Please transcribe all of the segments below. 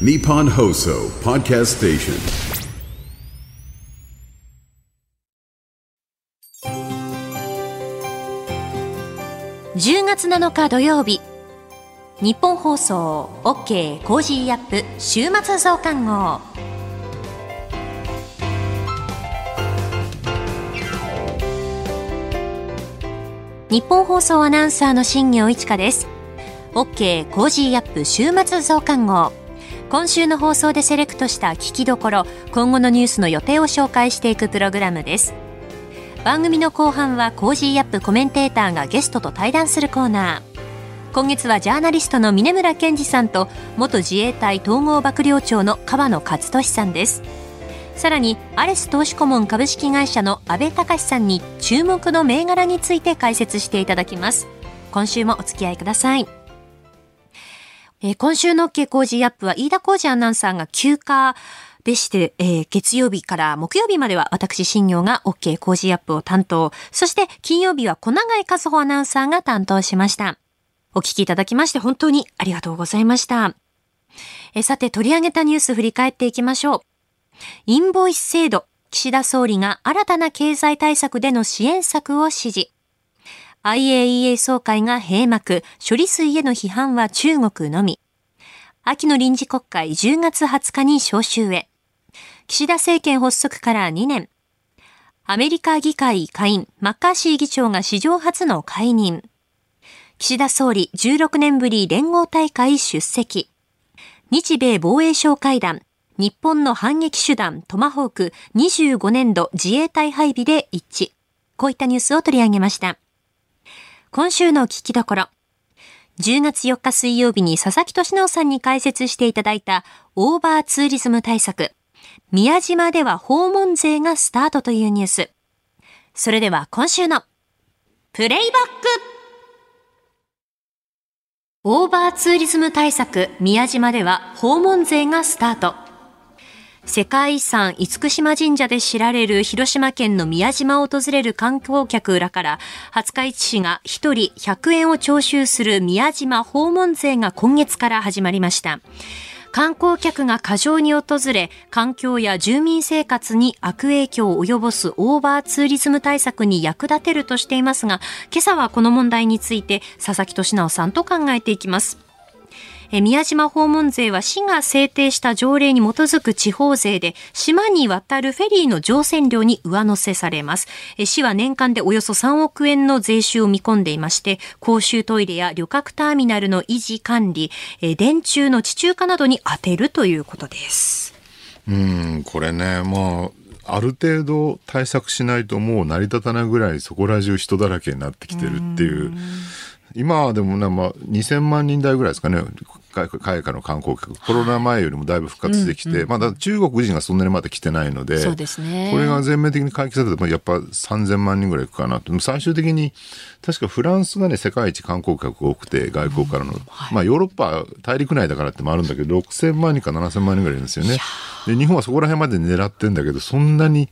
Nippon Hoso Podcast Station. 10月7日土曜日日本放送 OK コージーアップ週末増刊号日本放送アナウンサーの新業一華です OK コージーアップ週末増刊号今週の放送でセレクトした聞きどころ今後のニュースの予定を紹介していくプログラムです。番組の後半は Cozy up コメンテーターがゲストと対談するコーナー。今月はジャーナリストの峯村健司さんと元自衛隊統合幕僚長の河野克俊さんです。さらにアレス投資顧問株式会社の安倍隆さんに注目の銘柄について解説していただきます。今週もお付き合いください。えー今週の OK 工事アップは飯田浩二アナウンサーが休暇でして、えー月曜日から木曜日までは私、新業が OK 工事アップを担当。そして金曜日は小永井和穂アナウンサーが担当しました。お聞きいただきまして本当にありがとうございました。えーさて取り上げたニュース振り返っていきましょう。インボイス制度。岸田総理が新たな経済対策での支援策を指示。IAEA 総会が閉幕。処理水への批判は中国のみ。秋の臨時国会10月20日に召集へ。岸田政権発足から2年。アメリカ議会下院、マッカーシー議長が史上初の解任。岸田総理16年ぶり連合大会出席。日米防衛省会談。日本の反撃手段トマホーク25年度自衛隊配備で一致。こういったニュースを取り上げました。今週の聞きどころ。10月4日水曜日に佐々木俊直さんに解説していただいたオーバーツーリズム対策。宮島では訪問税がスタートというニュース。それでは今週のプレイバックオーバーツーリズム対策宮島では訪問税がスタート。世界遺産厳島神社で知られる広島県の宮島を訪れる観光客らから廿日市市が1人100円を徴収する宮島訪問税が今月から始まりました。観光客が過剰に訪れ、環境や住民生活に悪影響を及ぼすオーバーツーリズム対策に役立てるとしていますが、今朝はこの問題について佐々木俊直さんと考えていきます。え宮島訪問税は市が制定した条例に基づく地方税で、島に渡るフェリーの乗船料に上乗せされます。え市は年間でおよそ3億円の税収を見込んでいまして、公衆トイレや旅客ターミナルの維持管理、え電柱の地中化などに充てるということです。うん、これね、まあ、ある程度対策しないともう成り立たないぐらいそこら中人だらけになってきてるっていう。今はでもね、まあ、2000万人台ぐらいですかね、海海外の観光客。コロナ前よりもだいぶ復活してきて、まだ中国人がそんなにまだ来てないので、そうですねこれが全面的に回帰されると、やっぱ3000万人ぐらいいくかなと。最終的に、確かフランスがね、世界一観光客が多くて、外国からの。まあ、ヨーロッパ、大陸内だからってもあるんだけど、6000万人か7000万人ぐらいいるんですよね。で、日本はそこら辺まで狙ってんだけど、そんなに、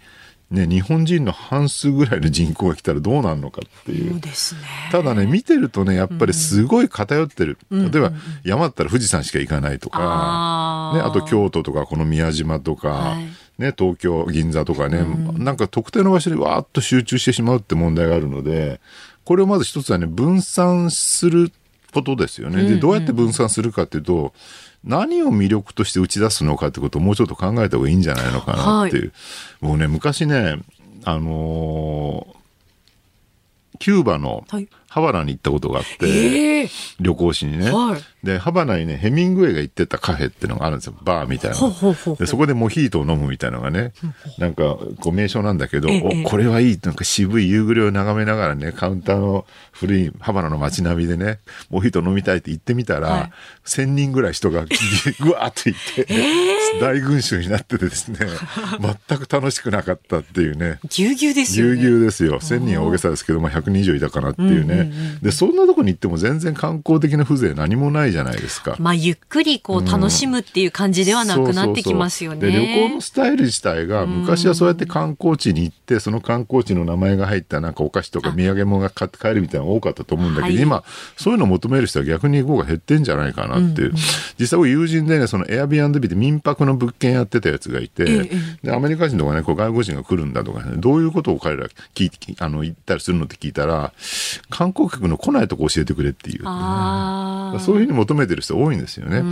ね、日本人の半数ぐらいの人口が来たらどうなるのかっていう。ですね。ただね、見てるとね、やっぱりすごい偏ってる。例えば、山だったら富士山しか行かないとか、あーね、あと京都とか、この宮島とか、はいね、東京、銀座とかね、なんか特定の場所にわーっと集中してしまうって問題があるので、これをまず一つはね、分散することですよね。で、どうやって分散するかっていうと、何を魅力として打ち出すのかってことをもうちょっと考えた方がいいんじゃないのかなっていう。もうね、昔ね、あのーキューバのはいハバナに行ったことがあって、ええ旅行しにね。はいで、ハバナにね、ヘミングウェイが行ってたカフェっていうのがあるんですよ。バーみたいな。で、そこでモヒートを飲むみたいなのがね、なんか、こう名称なんだけど、ええお、これはいい。なんか渋い夕暮れを眺めながらね、カウンターの古いハバナの街並みでね、モヒート飲みたいって言ってみたら、はい1000人ぐらい人がぐわーっと行って、大群衆になっててですね、全く楽しくなかったっていうね。ぎゅうぎゅうですよね。ぎゅうぎゅうですよ。1000人は大げさですけど、まあ、100人以上いたかなっていうね。ね。で、そんなとこに行っても全然観光的な風情何もないじゃないですか。まあ、ゆっくりこう楽しむっていう感じではなくなってきますよね。旅行のスタイル自体が昔はそうやって観光地に行って、その観光地の名前が入ったなんかお菓子とか土産物が買って帰るみたいなのが多かったと思うんだけど、はい。今そういうのを求める人は逆に行こうが減ってんじゃないかなっていう、実際僕友人でねそのエアビーで民泊の物件やってたやつがいて、ええでアメリカ人とかねこう外国人が来るんだとかねどういうことを彼ら聞いてあの言ったりするのって聞いたら観光客の来ないとこ教えてくれっていう。そういうふうに求めてる人多いんですよね。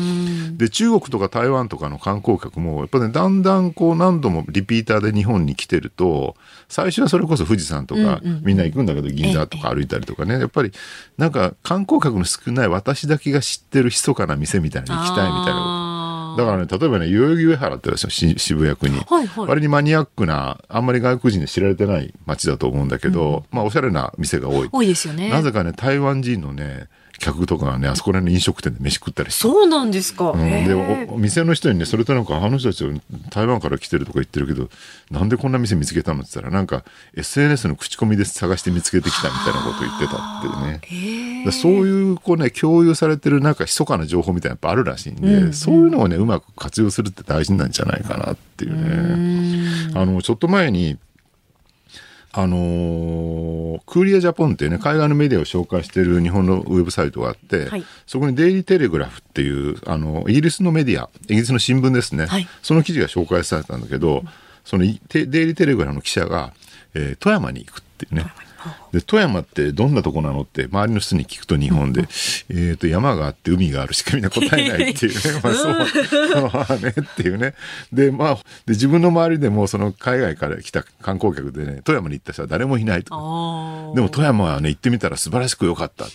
で中国とか台湾とかの観光客もやっぱねだんだんこう何度もリピーターで日本に来てると最初はそれこそ富士山とかみんな行くんだけど銀座とか歩いたりとかねやっぱりなんか観光客の少ない私だけが知ってる密かな店みたいに行きたいみたいなこと。だからね、例えばね、代々木上原ってあるでしょ、し渋谷区に。はいはい割にマニアックな、あんまり外国人で知られてない街だと思うんだけど、まあ、おしゃれな店が多い。多いですよね。なぜかね、台湾人のね、客とかがね、あそこら辺の飲食店で飯食ったりして。そうなんですか。うん、へでーおお店の人にねそれとなんかあの人たちは台湾から来てるとか言ってるけどなんでこんな店見つけたのって言ったらなんか SNS の口コミで探して見つけてきたみたいなことを言ってたっていうね。でそういうこうね共有されてるなんか密かな情報みたいなのやっぱあるらしいんで、そういうのをねうまく活用するって大事なんじゃないかなっていうね。あのちょっと前にあのークーリアジャポンっていうね、海外のメディアを紹介している日本のウェブサイトがあって、はい。そこにデイリーテレグラフっていう、あの、イギリスのメディア、イギリスの新聞ですね、はい。その記事が紹介されたんだけど、そのデイリーテレグラフの記者が、えー富山に行くっていうね。で富山ってどんなとこなのって周りの人に聞くと日本で、えー、と山があって海があるしかみんな答えないっていうね。まあそうまあねっていうね。でまあで自分の周りでもその海外から来た観光客でね富山に行った人は誰もいないとでも富山はね行ってみたら素晴らしく良かったって、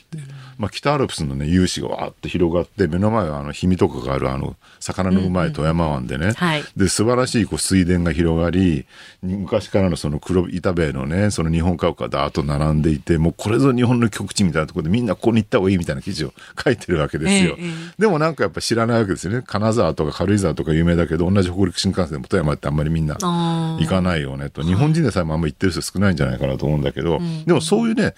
まあ、北アルプスのね雄姿がわーっと広がって目の前はあの氷見とかがあるあの魚のうまい富山湾でね、はい。で素晴らしいこう水田が広がり昔からのその黒板塀のねその日本家屋がダーッと並んでいてもうこれぞ日本の極地みたいなところでみんなここに行った方がいいみたいな記事を書いてるわけですよ、えええでもなんかやっぱ知らないわけですよね。金沢とか軽井沢とか有名だけど同じ北陸新幹線でも富山ってあんまりみんな行かないよねと。日本人でさえもあんま行ってる人少ないんじゃないかなと思うんだけど、でもそういうね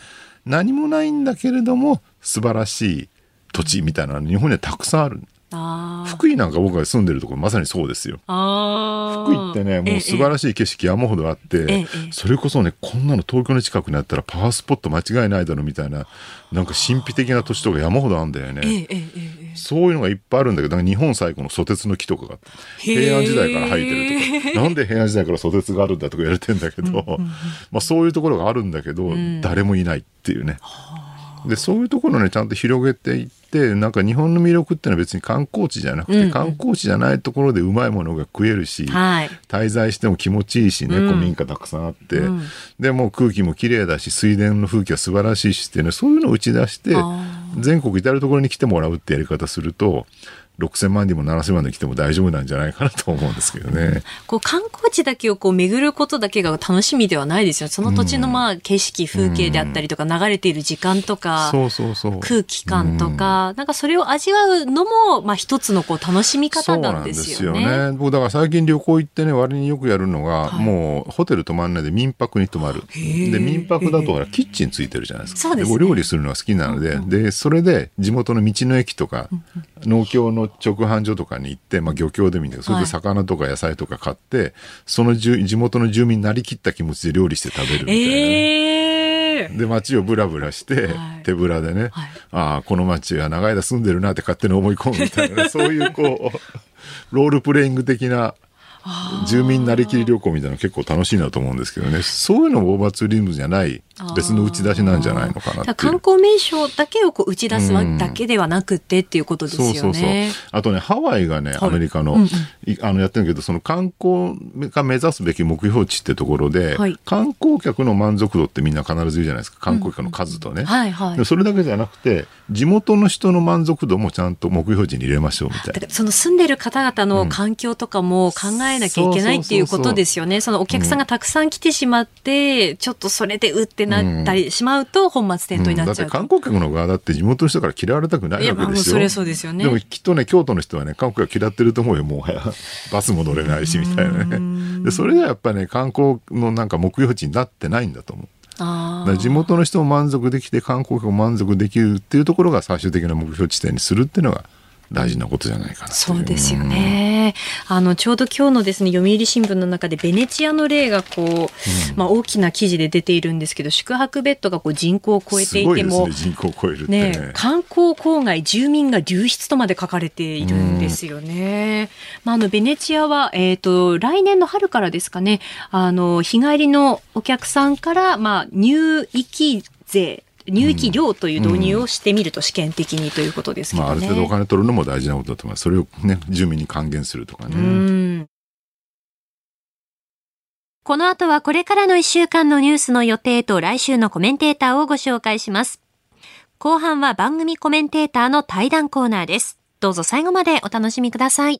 何もないんだけれども素晴らしい土地みたいなの日本にはたくさんある福井なんか僕が住んでるところまさにそうですよ。福井ってねもう素晴らしい景色山ほどあって、ええそれこそねこんなの東京の近くにあったらパワースポット間違いないだろみたいななんか神秘的な土地とか山ほどあるんだよね、そういうのがいっぱいあるんだけど、日本最古のソテツの木とかが平安時代から生えてるとか、なんで平安時代からソテツがあるんだとか言われてんだけど、まあそういうところがあるんだけど、誰もいないっていうね。で、そういうところをね、ちゃんと広げていって、なんか日本の魅力ってのは別に観光地じゃなくて、観光地じゃないところでうまいものが食えるし、はい。滞在しても気持ちいいしね、古民家たくさんあって、でもう空気も綺麗だし水田の風景は素晴らしいしっていうねそういうのを打ち出して全国至る所に来てもらうってやり方すると6,000万人も7,000万人来ても大丈夫なんじゃないかなと思うんですけどね。こう観光地だけをこう巡ることだけが楽しみではないですよ。その土地のまあ景色、風景であったりとか、流れている時間とか、そうそうそう空気感とか、なんかそれを味わうのも、まあ一つのこう楽しみ方なんですよね。そうなんですよね。僕だから最近旅行行ってね、割によくやるのが、もうホテル泊まんないで民泊に泊まる。ーで、民泊だとキッチンついてるじゃないですか。そうですねお料理するのが好きなので、で、それで地元の道の駅とか、農協の直販所とかに行って、まあ漁協でもいいんだけど、それで魚とか野菜とか買って、その住地元の住民になりきった気持ちで料理して食べるみたいな。ね。ええで街をブラブラして、はい。手ぶらでね、はい。ああこの街は長い間住んでるなって勝手に思い込むみたいなねそういうこうロールプレイング的な住民なりきり旅行みたいなの結構楽しいなと思うんですけどね。そういうのもオーバーツーリズムじゃない別の打ち出しなんじゃないのかな観光名所だけをこう打ち出すだけではなくてっていうことですよね。そうそうそう。あとね、ハワイがね、アメリカの、いあの、やってるけど、その観光が目指すべき目標値ってところで、はい観光客の満足度ってみんな必ず言うじゃないですか。観光客の数とね。はいはいでそれだけじゃなくて、地元の人の満足度もちゃんと目標値に入れましょうみたいな。その住んでる方々の環境とかも考えなきゃいけないっていうことですよね。そのお客さんがたくさん来てしまって、ちょっとそれでうってなったりしまうと本末転倒になだっちゃうと。観光客の側だって地元の人から嫌われたくないわけですよ。それはそうですよねでもきっとね、京都の人はね、観光客嫌ってると思うよ、もうはや。バスも乗れないし、みたいなね。で、それがやっぱね、観光のなんか目標値になってないんだと思う。地元の人も満足できて観光客も満足できるっていうところが最終的な目標地点にするっていうのが大事なことじゃないかなそうですよね。あの、ちょうど今日のですね、読売新聞の中でベネチアの例がこう、うん、まあ大きな記事で出ているんですけど、宿泊ベッドがこう人口を超えていても、ね、人口を超えるね、ね、観光郊外住民が流出とまで書かれているんですよね。まああの、ベネチアは、えっ、ー、と、来年の春からですかね、あの、日帰りのお客さんから、まあ、入域税、入域料という導入をしてみると試験的にということですけどね、まあ、ある程度お金取るのも大事なことだと思いますそれをね住民に還元するとかね。この後はこれからの1週間のニュースの予定と来週のコメンテーターをご紹介します。後半は番組コメンテーターの対談コーナーです。どうぞ最後までお楽しみください。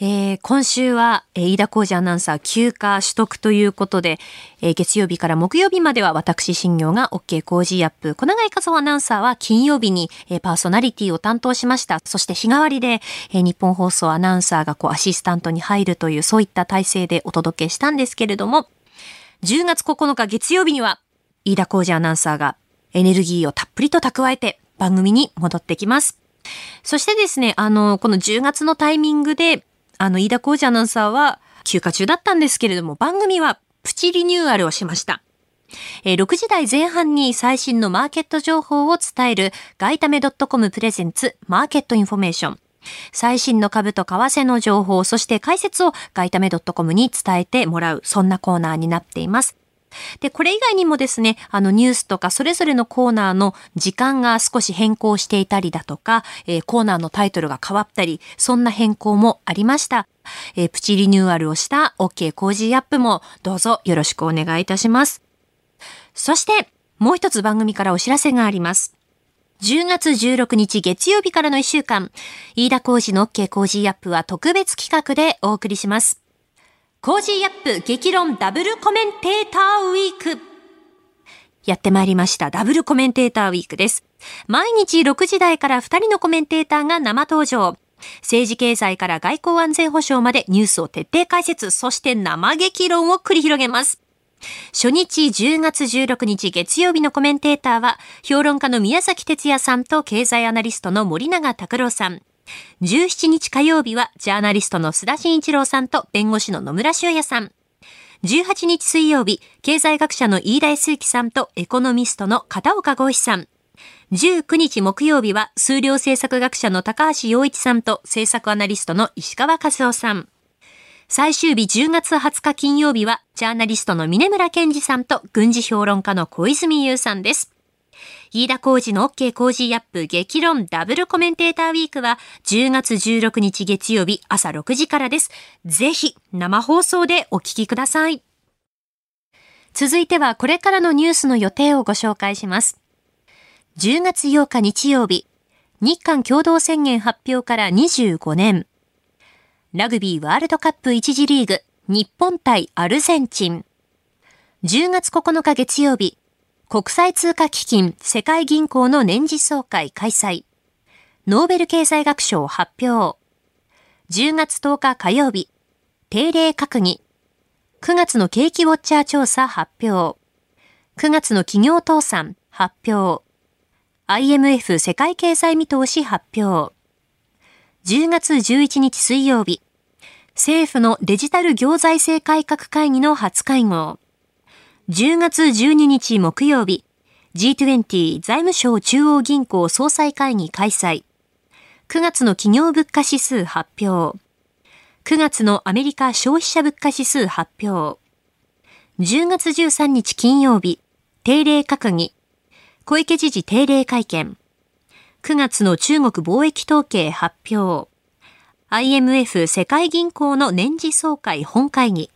えー、今週は、えー、飯田浩司アナウンサー休暇取得ということで、えー、月曜日から木曜日までは私新業が OK 工事アップ。小永井和夫アナウンサーは金曜日に、えー、パーソナリティを担当しました。そして日替わりで、えー、ニッポン放送アナウンサーがこうアシスタントに入るというそういった体制でお届けしたんですけれども、10月9日月曜日には飯田浩司アナウンサーがエネルギーをたっぷりと蓄えて番組に戻ってきます。そしてですね、あの、この10月のタイミングであの、飯田浩司アナウンサーは休暇中だったんですけれども、番組はプチリニューアルをしました。えー、6時台前半に最新のマーケット情報を伝えるガイタメ .com プレゼンツマーケットインフォメーション。最新の株と為替の情報、そして解説をガイタメ .com に伝えてもらう、そんなコーナーになっています。で、これ以外にもですね、あのニュースとかそれぞれのコーナーの時間が少し変更していたりだとか、えー、コーナーのタイトルが変わったり、そんな変更もありました。えー、プチリニューアルをした OK コージーアップもどうぞよろしくお願いいたします。そして、もう一つ番組からお知らせがあります。10月16日月曜日からの1週間、飯田浩二の OK コージーアップは特別企画でお送りします。 Cozy up 激論ダブルコメンテーターウィーク。やってまいりました。ダブルコメンテーターウィークです。毎日6時台から2人のコメンテーターが生登場。政治経済から外交安全保障までニュースを徹底解説、そして生激論を繰り広げます。初日10月16日月曜日のコメンテーターは、評論家の宮崎哲也さんと経済アナリストの森永拓郎さん。17日火曜日はジャーナリストの須田慎一郎さんと弁護士の野村修也さん。18日水曜日、経済学者の飯田康之さんとエコノミストの片岡剛志さん。19日木曜日は数量政策学者の高橋洋一さんと政策アナリストの石川和夫さん。最終日10月20日金曜日はジャーナリストの峰村健二さんと軍事評論家の小泉優さんです。飯田浩二の OK 工事アップ激論ダブルコメンテーターウィークは10月16日月曜日朝6時からです。ぜひ生放送でお聞きください。続いてはこれからのニュースの予定をご紹介します。10月8日日曜日、日韓共同宣言発表から25年。ラグビーワールドカップ1次リーグ、日本対アルゼンチン。10月9日月曜日、国際通貨基金世界銀行の年次総会開催。ノーベル経済学賞発表。10月10日火曜日。定例閣議。9月の景気ウォッチャー調査発表。9月の企業倒産発表。IMF 世界経済見通し発表。10月11日水曜日。政府のデジタル行財政改革会議の初会合。10月12日木曜日。G20 財務省中央銀行総裁会議開催。9月の企業物価指数発表。9月のアメリカ消費者物価指数発表。10月13日金曜日、定例閣議。小池知事定例会見。9月の中国貿易統計発表。IMF 世界銀行の年次総会本会議。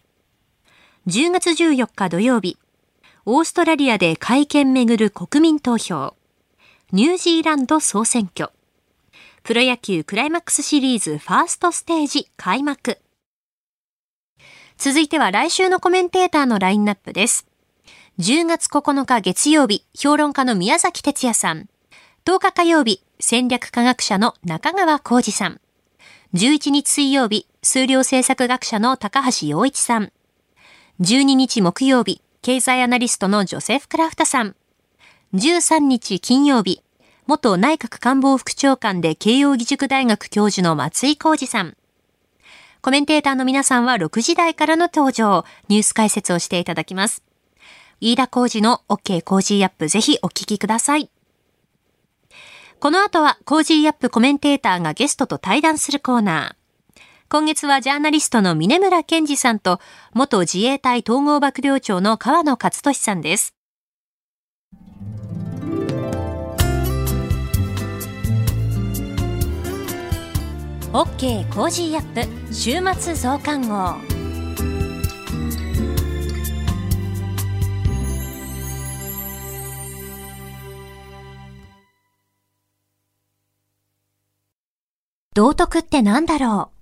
10月14日土曜日、オーストラリアで会見めぐる国民投票。ニュージーランド総選挙。プロ野球クライマックスシリーズファーストステージ開幕。続いては来週のコメンテーターのラインナップです。10月9日月曜日、評論家の宮崎哲也さん。10日火曜日、戦略科学者の中川浩二さん。11日水曜日、数量政策学者の高橋洋一さん。12日木曜日、経済アナリストのジョセフ・クラフタさん。13日金曜日、元内閣官房副長官で慶応義塾大学教授の松井浩二さん。コメンテーターの皆さんは6時台からの登場、ニュース解説をしていただきます。飯田浩二の OK コージーアップぜひお聞きください。この後は Cozy up コメンテーターがゲストと対談するコーナー。今月はジャーナリストの峯村健司さんと元自衛隊統合幕僚長の河野克俊さんです。OK Cozy up 週末増刊号道徳って何だろう？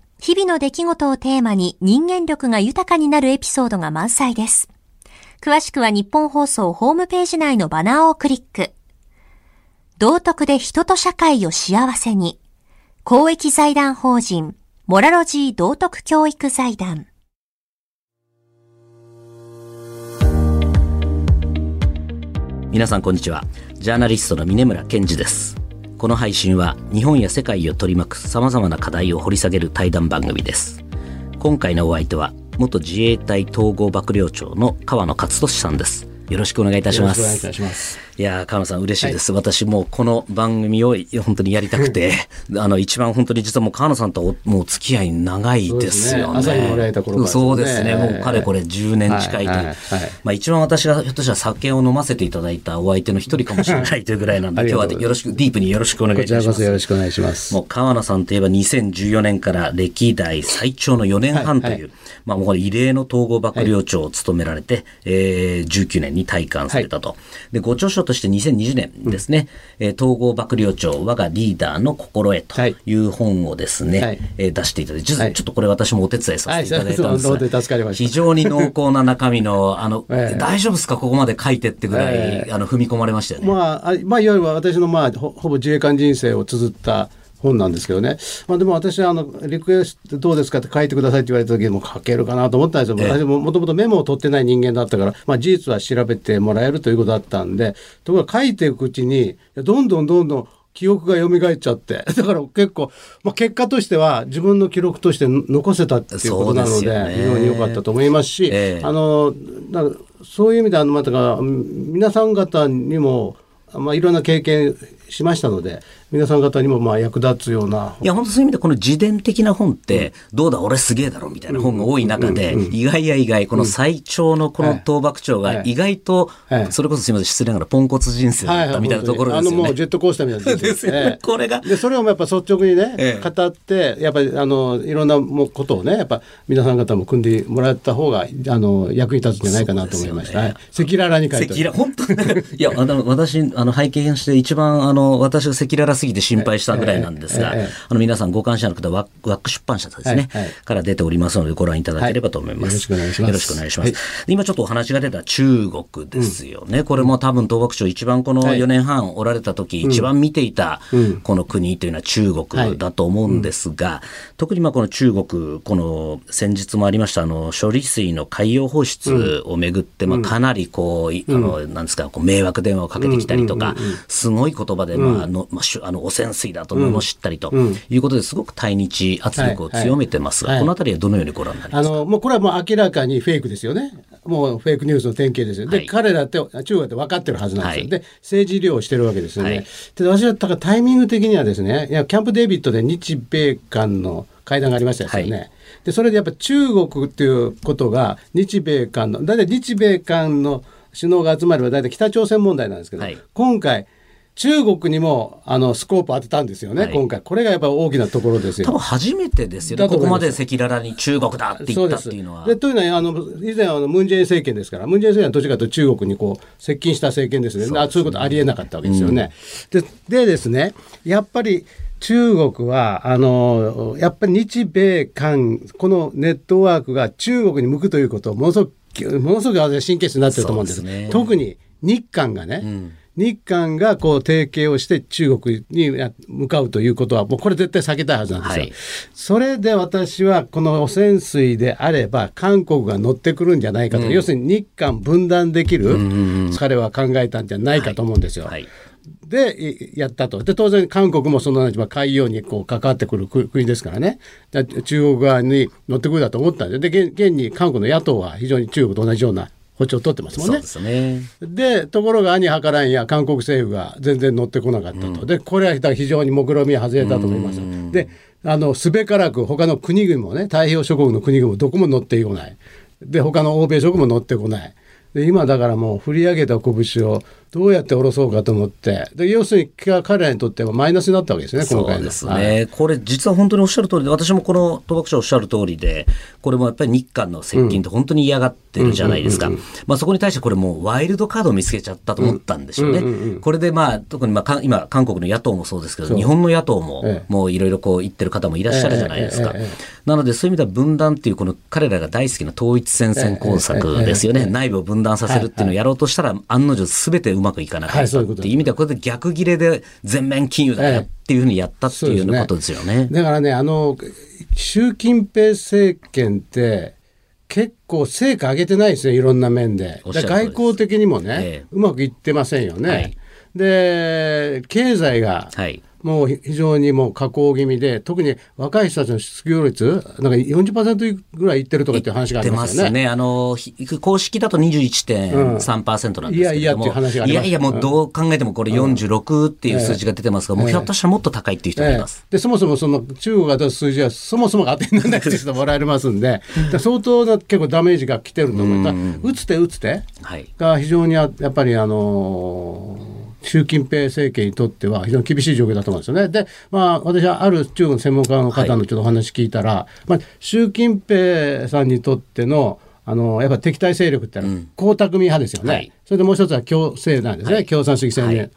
日々の出来事をテーマに人間力が豊かになるエピソードが満載です。詳しくは日本放送ホームページ内のバナーをクリック。道徳で人と社会を幸せに。公益財団法人モラロジー道徳教育財団皆さんこんにちはジャーナリストの峰村健二ですこの配信は日本や世界を取り巻く様々な課題を掘り下げる対談番組です今回のお相手は元自衛隊統合幕僚長の河野克俊さんですよろしくお願いいたします。お願いいたします。いや川野さん嬉しいです、はい、私もこの番組を本当にやりたくて、あの一番本当に実はもう川野さんともう付き合い長いですよね。そうですね。もうかれこれ10年近いという。はいはい、まあ一番私がひょっとしたら酒を飲ませていただいたお相手の一人かもしれないというぐらいなんで、今日はよろしくディープによろしくお願いいたします。よろしくお願いします。もう川野さんといえば2014年から歴代最長の4年半という、まあもう異例の統合幕僚長を務められて、はい、えー、19年に退官されたと。で、ご著書として2020年ですね、うん、えー、統合幕僚長我がリーダーの心得とい。う本をですね、はい、えー、出していただいて、ちょっとこれ私もお手伝いさせていただいたんですが、はい、非常に濃厚な中身の、あの、えー、大丈夫ですか？ここまで書いてってぐらい、えー、あの、踏み込まれましたよね。まあ、まあ、いわゆる私の、まあ、ほぼ自衛官人生を綴った本なんですけどね、まあ、でも私はあのリクエストどうですかって書いてくださいって言われた時も書けるかなと思ったんですよ、ええ、私ももともとメモを取ってない人間だったから、まあ、事実は調べてもらえるということだったんでところが書いていくうちにどんどんどんどん記憶が蘇っちゃって だから結構、まあ、結果としては自分の記録として残せたっていうことなので、ね、非常に良かったと思いますし、ええ、あのそういう意味であのまた皆さん方にもまあ、いろんな経験しましたので、皆さん方にもまあ役立つような。いや、本当そういう意味で、この自伝的な本って、どうだ、俺すげえだろ、みたいな本が多い中で、意外や意外、この最長のこの倒幕長が、意外とは、い。それこそすみません、失礼ながら、ポンコツ人生だったみたいなところですよね。あのもうジェットコースターみたいなですよね。これがでそれをやっぱ率直にね、ええ。語ってやっぱりあのいろんなもことをねやっぱ皆さん方も組んでもらった方があの役に立つんじゃないかなと思いました。はい。赤裸々に書いて。赤裸々、本当に。いや、あの、私、あの、拝見して一番、あの、私が赤裸々すぎて心配したぐらいなんですがあの、皆さんご関心の方は、ワック出版社ですねから出ておりますので、ご覧いただければと思います。はいよろしくお願いします。ます。はい。今ちょっとお話が出た中国ですよね。これも多分、東北省一番このはい。4年半おられた時、一番見ていた、この国というのは中国だと思うんですが、特にまあこの中国、この先日もありました、あの、処理水の海洋放出をめぐって、まあかなりこう、いあの、なんですか、こう迷惑電話をかけてきたりとか、すごい言葉で、まあ、あの、まああの、汚染水だと罵ったりということですごく対日圧力を強めてますが、このあたりはどのようにご覧になりますか？あのもうこれはもう明らかにフェイクですよね。もうフェイクニュースの典型ですよ。で、はい彼らって中国って分かってるはずなんですよ。はいで政治利用をしてるわけですよね。はいで私はだからタイミング的にはですねいやキャンプ・デービッドで日米韓の会談がありましたですよね。はでそれでやっぱ中国っていうことが日米韓の大体日米韓の首脳が集まれば大体北朝鮮問題なんですけど、はい今回中国にもあのスコープ当てたんですよね、はい。今回。これがやっぱ大きなところですよ。多分初めてですよね。ここますで赤裸々に中国だって言ったっていうのは。でというのはあの以前はあのムン・ジェイン政権ですからムン・ジェイン政権はどっちかというと中国にこう接近した政権ですね。そうあそういうことありえなかったわけですよね。ででですねやっぱり中国はあのやっぱり日米韓このネットワークが中国に向くということをものすごくものすごく私神経質になってると思うんです。ですね。特に日韓がね、日韓がこう提携をして中国に向かうということはもうこれ絶対避けたいはずなんですよ。はい。それで私はこの汚染水であれば韓国が乗ってくるんじゃないかと、要するに日韓分断できる、彼は考えたんじゃないかと思うんですよ。はい。でいやったと。で当然韓国もそのまあ海洋にこう関わってくる国国ですからね。だ中国側に乗ってくるだと思ったんで。で現現に韓国の野党は非常に中国と同じような歩調を取ってますもんねで。すね。でところが兄計らんや韓国政府が全然乗ってこなかったと、でこれは非常に目論見は外れたと思います。であのすべからく他の国々もね太平洋諸国の国々もどこも乗ってこないで他の欧米諸国も乗ってこないで今だからもう振り上げた拳をどうやって下ろそうかと思って。で要するに彼らにとってはマイナスになったわけですね今回の。そうですね、はい。これ実は本当におっしゃる通りで私もこの東北省おっしゃる通りでこれもやっぱり日韓の接近って本当に嫌がってるじゃないですか、まあ、そこに対してこれもうワイルドカードを見つけちゃったと思ったんでしょうね、これでまあ特にまあか今韓国の野党もそうですけど日本の野党もええ。もういろいろこう言ってる方もいらっしゃるじゃないですか、なのでそういう意味では分断っていうこの彼らが大好きな統一戦線工作ですよね、内部を分断させるっていうのをやろうとしたら案の定全てうまくいかなかったっはいそういうことていう意味ではこれで逆切れで全面金融だよっていうふうにやったっていうようなことですよね。だからねあの習近平政権って結構成果上げてないですねいろんな面で。外交的にもね、ええうまくいってませんよね。はいで経済がはいもう非常にもう下降気味で特に若い人たちの失業率なんか40%ぐらいいってるとかっていう話があ出りまよね。ますすね。あの、ひ公式だと21.3%なんですけれども、いやいやっていう話がありますいやいや、もうどう考えてもこれ46っていう数字が出てますが、もうひょっとしたらもっと高いっていう人もいます。ええでそもそもその中国が出す数字はそもそもが当てにならないっていう人もらえますんでで相当な結構ダメージが来てると思います。打つ手打つ手はい。が非常にややっぱりあのー習近平政権にとっては非常に厳しい状況だと思うんですよね。で、まあ、私はある中国の専門家の方のちょっとお話聞いたら、まあ、習近平さんにとってのあのやっぱ敵対勢力ってのは江沢民派ですよね。はいそれでもう一つは共生なんですね、はい共産主義青年。はい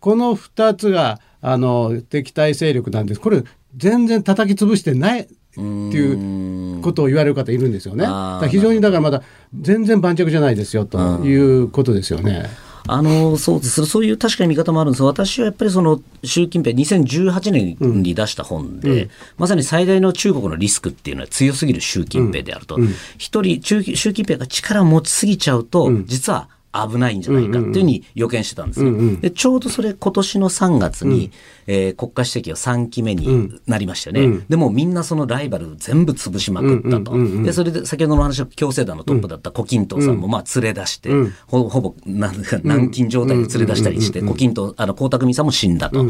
この2つがあの敵対勢力なんです。これ全然叩き潰してないっていうことを言われる方いるんですよね。非常にだからまだ全然盤石じゃないですよということですよね。あのそうです。そういう確かに見方もあるんですが私はやっぱりその習近平2018年に出した本で、まさに最大の中国のリスクっていうのは強すぎる習近平であると、一人中習近平が力を持ちすぎちゃうと、実は危ないんじゃないかっていうふうに予見してたんですよ。でちょうどそれ今年の3月に、えー国家主席は3期目になりましたよね。でもみんなそのライバル全部潰しまくったと。でそれで先ほどの話共青団のトップだった胡錦涛さんもまあ連れ出して、ほほぼなんか軟禁状態で連れ出したりして、胡錦涛あの江沢民さんも死んだと。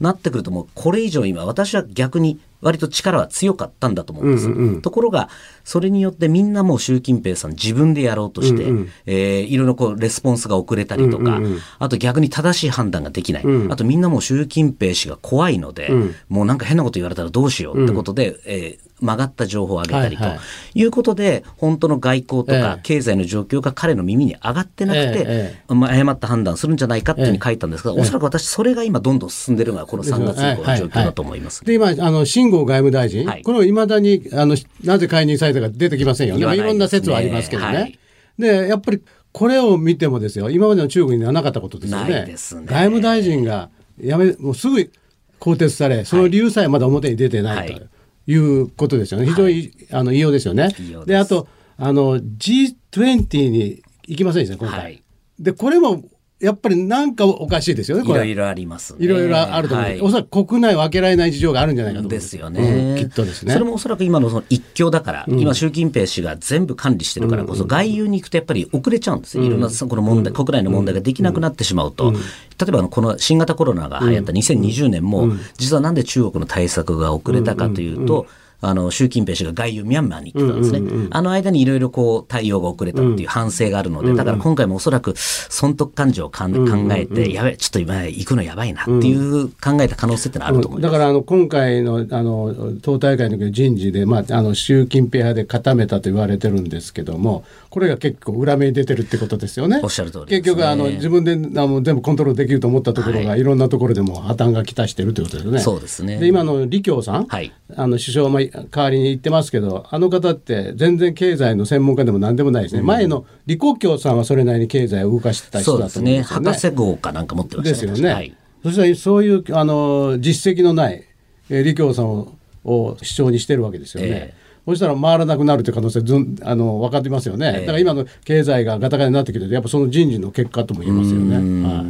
なってくるともうこれ以上今私は逆に割と力は強かったんだと思うんです、ところがそれによってみんなもう習近平さん自分でやろうとして、えーいろいろこうレスポンスが遅れたりとか、あと逆に正しい判断ができない、あとみんなもう習近平氏が怖いので、もうなんか変なこと言われたらどうしようってことで、えー曲がった情報を上げたりとはいはい。いうことで、本当の外交とえかえ経済の状況が彼の耳に上がってなくて、えまあ、誤った判断するんじゃないかっていうふうに書いたんですが、おそらく私それが今どんどん進んでるのがこの3月以降の状況だと思います。で今あの秦剛外務大臣、はいこれをいまだにあのなぜ解任されたか出てきませんよね。いまあいろんな説はありますけどね。はいでやっぱりこれを見てもですよ今までの中国にはなかったことですよね。ね外務大臣がやめもうすぐ更迭されその理由さえまだ表に出てないはいということですよね。非常に、あの異様ですよね。であとあの G20 に行きませんでした今回。はいでこれもやっぱりなんかおかしいですよね。いろいろありますね。いろいろあると思う、はい。おそらく国内分けられない事情があるんじゃないかとですよね、うんきっとですね。それもおそらく今のその一強だから、今習近平氏が全部管理してるからこそ、外遊に行くとやっぱり遅れちゃうんですよ、いろんなそこの問題、国内の問題ができなくなってしまうと、例えばこの新型コロナが流行った2020年も、実はなんで中国の対策が遅れたかというと、あの習近平氏が外遊ミャンマーに行ってたんですね、あの間にいろいろこう対応が遅れたっていう反省があるので、だから今回もおそらく損得感情をかん考えて、やべえ、ちょっと今行くのやばいなっていう考えた可能性ってのはあると思います。だからあの今回のあの党大会の時の人事で、まあ、あの習近平派で固めたと言われてるんですけどもこれが結構裏目に出てるってことですよね。おっしゃる通りですね。結局あの自分であの全部コントロールできると思ったところが、い、ろんなところでも破綻がきたしてるということですよね。そうですね。で今の李強さん、はい。あの首相も代わりに言ってますけどあの方って全然経済の専門家でも何でもないですね、前の李克強さんはそれなりに経済を動かしてた人だ。と思うんですよね。博士号かなんか持ってましたね。ですよね、はいそしたらそういうあの実績のない、えー李強さんをを主張にしてるわけですよね。ええそしたら回らなくなるという可能性ずんあの分かってますよね、だから今の経済がガタガタになってきてやっぱその人事の結果とも言えますよね。はい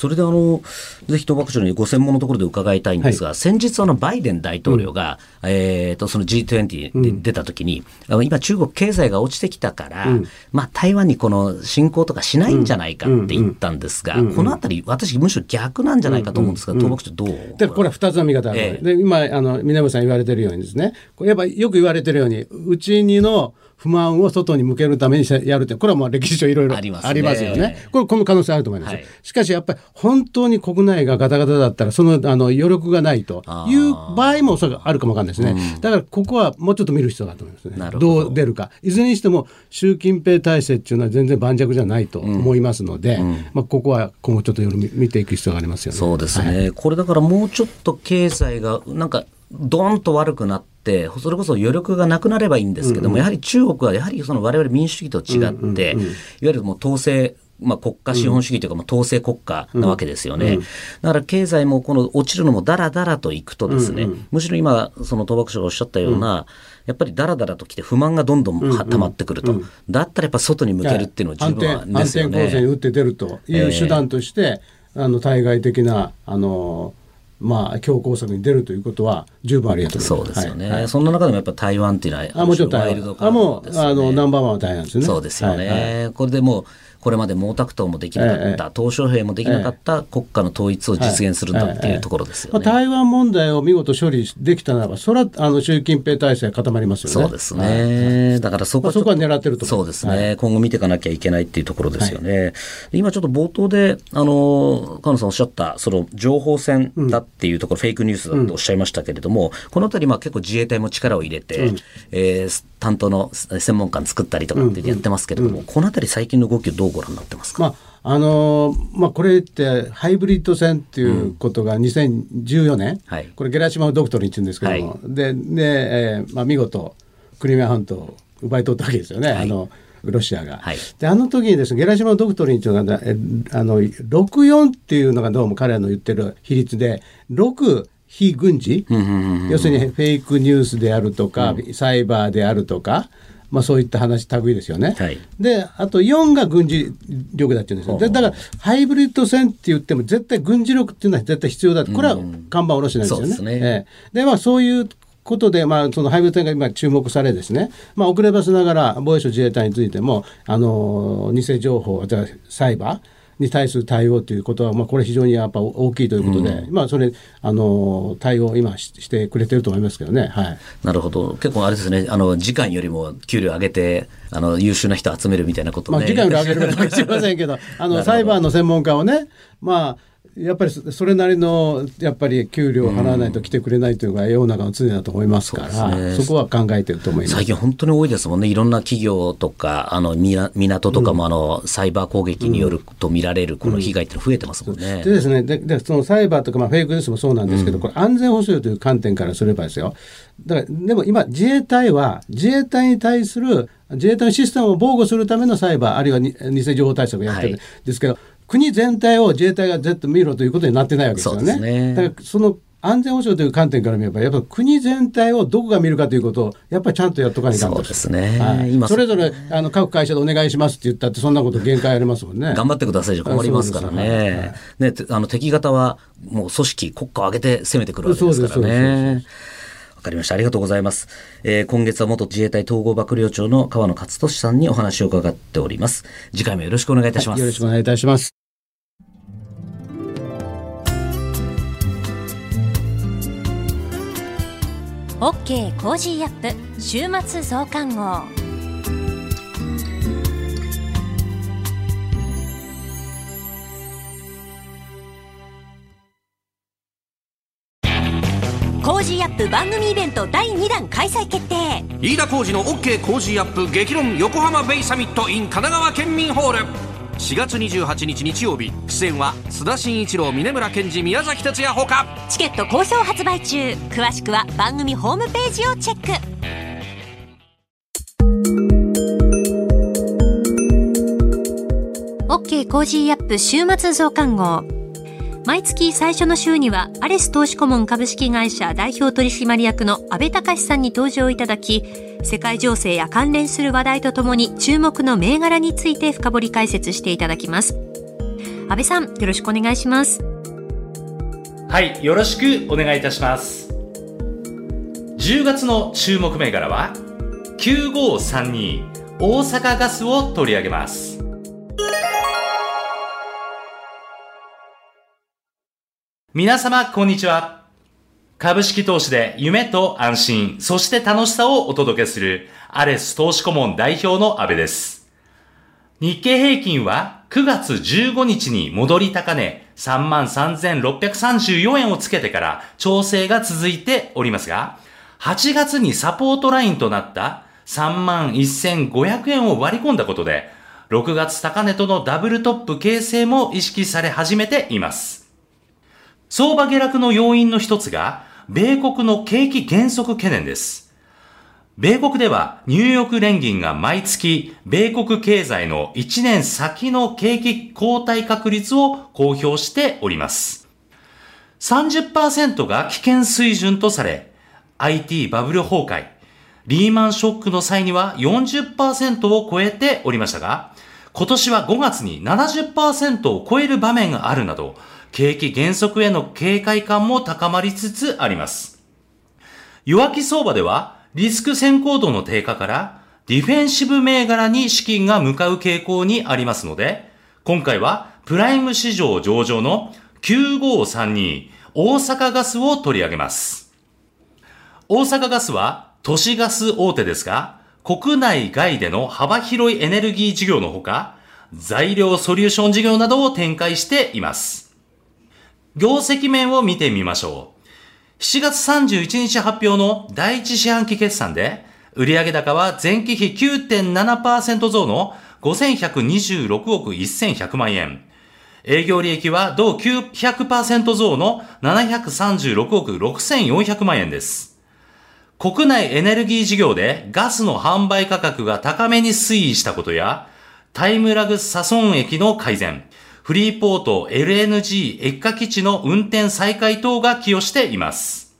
それであのぜひ東幕長にご専門のところで伺いたいんですが、先日あのバイデン大統領が、えー、とその G20 で出たときに、あの今中国経済が落ちてきたから、まあ、台湾にこの侵攻とかしないんじゃないかって言ったんですが、このあたり私むしろ逆なんじゃないかと思うんですが、東幕長どう？でこれは2つの見方がある、ええ。で今あの南さん言われてるようにですね。これやっぱよく言われてるようにうちにの不満を外に向けるためにやるってこれはまあ歴史上いろいろありますよね。これこの可能性あると思います、はい。しかしやっぱり本当に国内がガタガタだったらそのあの余力がないという場合もおそらくあるかもわかんないですね、だからここはもうちょっと見る必要があると思いますね。ど。どう出るか。いずれにしても習近平体制っていうのは全然盤石じゃないと思いますので、まあ、ここは今後ちょっと見見ていく必要がありますよね。そうですね、これだからもうちょっと経済がなんかドーンと悪くなってそれこそ余力がなくなればいいんですけども、やはり中国はやはりその我々民主主義と違って、いわゆるもう統制まあ、国家資本主義というか、まあ、統制国家なわけですよね、だから経済もこの落ちるのもだらだらといくとですね、むしろ今その倒幕者がおっしゃったような、やっぱりだらだらときて不満がどんどんは溜まってくると、だったらやっぱ外に向けるっていうのは十分は反転ですよ反転攻勢にね。打って出るという手段として、あの対外的なあのまあ強硬策に出るということは十分あり得るとそ。うですよね、はい。はい。そんな中でもやっぱ台湾っていうのはあもちろん台ワイルドカー湾あもうドですよね。あのナンバーワンは台湾ですよね。そうですよね、はいはい。これでもうこれまで毛沢東もできなかった、え鄧小平もできなかった国家の統一を実現するんだっていうところですよね。まあ、台湾問題を見事処理できたならば、それはあの習近平体制固まりますよね。そうですね、だからそこまあ、そこは狙ってると思そうですね、今後見ていかなきゃいけないっていうところですよね。で今ちょっと冒頭で、あの、河野さんおっしゃった、その情報戦だっていうところ、フェイクニュースだとおっしゃいましたけれども、このあたり、まあ結構自衛隊も力を入れて、えー担当の専門官作ったりとかってやってますけれども、このあたり最近の動きをどうご覧になってますか、まああのーまあ、これってハイブリッド戦っていうことが2014年、はい。これゲラシマドクトリンって言うんですけども、はでで、えーまあ、見事クリミア半島を奪い取ったわけですよね、あのロシアが。はい。であの時にですねゲラシマドクトリンっていうのがえあの64っていうのがどうも彼らの言ってる比率で6非軍事、要するにフェイクニュースであるとか、サイバーであるとかまあ、そういった話類ですよね。はい。であと4が軍事力だっていうんですよ。でだからハイブリッド戦って言っても絶対軍事力っていうのは絶対必要だこれは看板下ろしなんですよね。そうですね。ええ。でまあそういうことで、まあ、そのハイブリッド戦が今注目されですね、まあ、遅ればせながら防衛省自衛隊についてもあの偽情報サイバーに対する対応ということは、まあ、これ非常にやっぱ大きいということで、まあ、それあの対応を今ししてくれてると思いますけどね。はいなるほど。結構あれですね、あの、時間よりも給料上げて、あの、優秀な人集めるみたいなことね。まあ、時間より上げるかもしれませんけど、あの サイバーの専門家をね、まあ、やっぱりそそれなりのやっぱり給料を払わないと来てくれないというのが世の中の常だと思いますから、そうですねそこは考えてると思います最。近本当に多いですもんね。いろんな企業とか、あの、港とかも、あの、サイバー攻撃によると見られるこの被害って増えてますもんね。でですね、ででそのサイバーとか、まあ、フェイクニュースもそうなんですけど、これ安全保障という観点からすればですよ。だから、でも今、自衛隊は、自衛隊に対する、自衛隊のシステムを防護するためのサイバー、あるいはに偽情報対策をやってるんはいですけど、国全体を自衛隊が絶対見ろということになってないわけですよねね。だから、その、安全保障という観点から見れば、やっぱり国全体をどこが見るかということを、やっぱりちゃんとやっとかないかんそうですねはい今それぞれあの各会社でお願いしますって言ったって、そんなこと限界ありますもんね。頑張ってくださいじゃ困りますからね。ね、てあの敵方はもう組織、国家を挙げて攻めてくるわけですからね。わかりました。ありがとうございます。えー今月は元自衛隊統合幕僚長の川野勝利さんにお話を伺っております。次回もよろしくお願いいたします。よろしくお願いいたします。OK Cozy up 週末増刊号。 Cozy up 番組イベント第2弾開催決定。飯田浩司の OK 工事アップ激論横浜ベイサミット in 神奈川県民ホール。4月28日日曜日。出演は須田慎一郎峯村健司宮崎哲弥ほか。チケット好評発売中。詳しくは番組ホームページをチェック。 OK Cozy up 週末増刊号。毎月最初の週にはアレス投資顧問株式会社代表取締役の安倍隆さんに登場いただき世界情勢や関連する話題とともに注目の銘柄について深掘り解説していただきます安倍さんよろしくお願いしますはい、よろしくお願いいたします。10月の注目銘柄は、9532大阪ガスを取り上げます。皆様、こんにちは。株式投資で夢と安心、そして楽しさをお届けする、アレス投資顧問代表の安倍です。日経平均は9月15日に戻り高値33,634円をつけてから調整が続いておりますが、8月にサポートラインとなった31,500円を割り込んだことで、6月高値とのダブルトップ形成も意識され始めています。相場下落の要因の一つが、米国の景気減速懸念です。米国ではニューヨーク連銀が毎月米国経済の1年先の景気後退確率を公表しております。30%が危険水準とされ、IT バブル崩壊、リーマンショックの際には40%を超えておりましたが、今年は5月に70%を超える場面があるなど、景気減速への警戒感も高まりつつあります。弱気相場では、リスク先行度の低下から、ディフェンシブ銘柄に資金が向かう傾向にありますので、今回はプライム市場上場の9532大阪ガスを取り上げます。大阪ガスは都市ガス大手ですが、国内外での幅広いエネルギー事業のほか、材料ソリューション事業などを展開しています。業績面を見てみましょう。7月31日発表の第一四半期決算で、売上高は前期比9.7%増の5126億1100万円。営業利益は同900%増の736億6400万円です。国内エネルギー事業でガスの販売価格が高めに推移したことや、タイムラグ差損益の改善、フリーポート LNG 液化基地の運転再開等が寄与しています。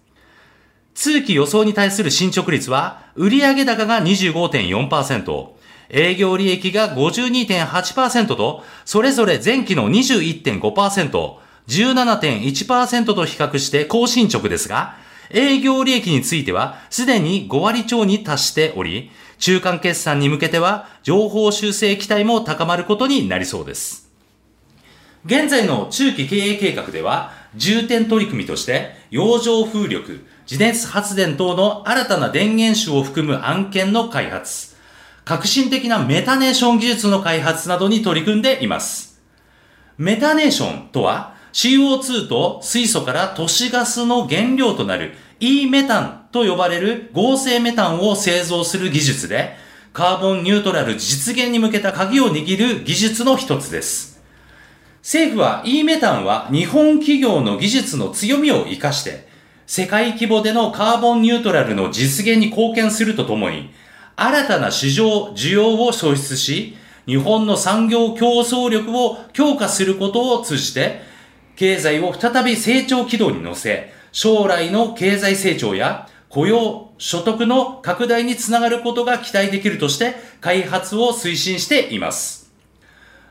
通期予想に対する進捗率は、売上高が25.4%、営業利益が52.8%と、それぞれ前期の21.5%、17.1%と比較して高進捗ですが、営業利益についてはすでに5割超に達しており、中間決算に向けては情報修正期待も高まることになりそうです。現在の中期経営計画では、重点取り組みとして、洋上風力、自熱発電等の新たな電源種を含む案件の開発、革新的なメタネーション技術の開発などに取り組んでいます。メタネーションとは CO2 と水素から都市ガスの原料となる E メタンと呼ばれる合成メタンを製造する技術でカーボンニュートラル実現に向けた鍵を握る技術の一つです。政府は E メタンは日本企業の技術の強みを活かして世界規模でのカーボンニュートラルの実現に貢献するとともに新たな市場、需要を創出し、日本の産業競争力を強化することを通じて、経済を再び成長軌道に乗せ、将来の経済成長や雇用、所得の拡大につながることが期待できるとして、開発を推進しています。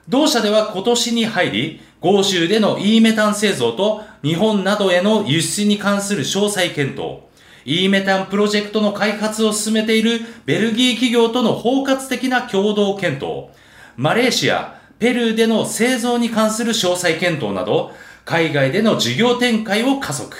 同社では今年に入り、豪州での E メタン製造と日本などへの輸出に関する詳細検討、E メタンプロジェクトの開発を進めているベルギー企業との包括的な共同検討、マレーシア、ペルーでの製造に関する詳細検討など、海外での事業展開を加速。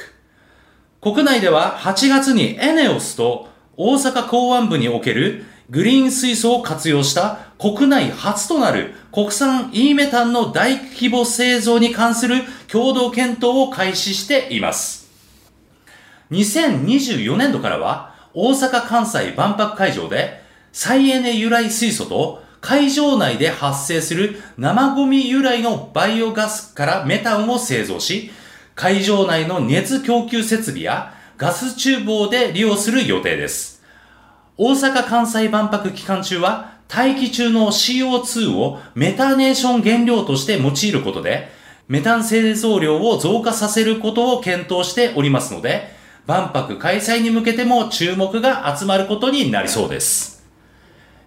国内では8月にエネオスと大阪港湾部におけるグリーン水素を活用した国内初となる国産 E メタンの大規模製造に関する共同検討を開始しています。2024年度からは大阪・関西万博会場で再エネ由来水素と会場内で発生する生ゴミ由来のバイオガスからメタンを製造し、会場内の熱供給設備やガス厨房で利用する予定です。大阪・関西万博期間中は大気中の CO2 をメタネーション原料として用いることで、メタン製造量を増加させることを検討しておりますので、万博開催に向けても注目が集まることになりそうです。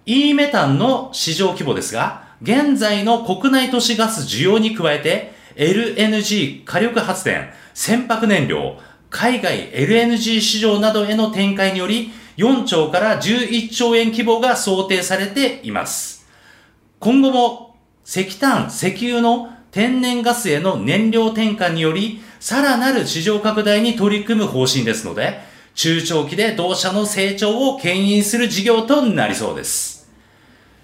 E メタンの市場規模ですが、現在の国内都市ガス需要に加えて、LNG 火力発電、船舶燃料、海外 LNG 市場などへの展開により、4兆から11兆円規模が想定されています。今後も石炭、石油の天然ガスへの燃料転換により、さらなる市場拡大に取り組む方針ですので、中長期で同社の成長を牽引する事業となりそうです。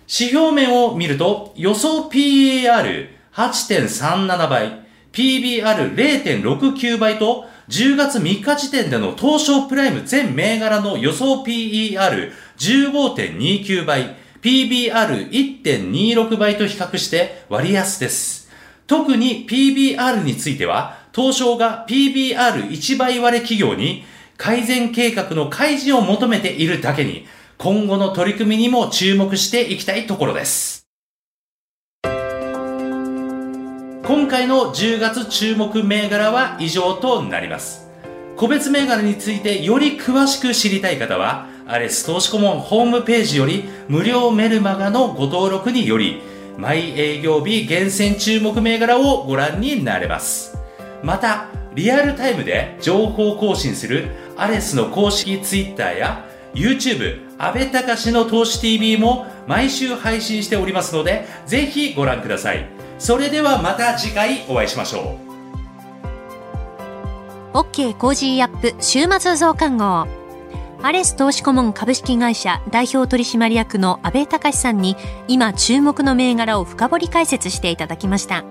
指標面を見ると、予想 PAR8.37 倍、PBR0.69 倍と、10月3日時点での東証プライム全銘柄の予想 PER15.29 倍、PBR1.26 倍と比較して割安です。特に PBR については、東証が PBR1 倍割れ企業に改善計画の開示を求めているだけに、今後の取り組みにも注目していきたいところです。今回の10月注目銘柄は以上となります。個別銘柄についてより詳しく知りたい方は、アレス投資顧問ホームページより無料メルマガのご登録により、毎営業日厳選注目銘柄をご覧になれます。また、リアルタイムで情報更新するアレスの公式 Twitter や YouTube、安倍隆の投資 TV も毎週配信しておりますので、ぜひご覧ください。それではまた次回お会いしましょう。OK Cozy up 週末増刊号。アレス投資顧問株式会社代表取締役の安倍隆さんに今注目の銘柄を深掘り解説していただきました。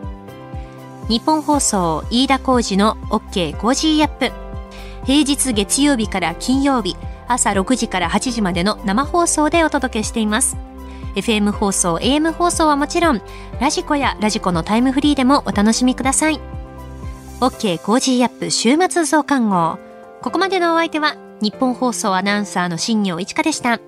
ニッポン放送飯田浩司の OK Cozy up。平日月曜日から金曜日朝6時から8時までの生放送でお届けしています。FM 放送、AM 放送はもちろん、 radiko や radiko のタイムフリーでもお楽しみください。OK Cozy up 週末増刊号。ここまでのお相手は、ニッポン放送アナウンサーの新行市佳でした。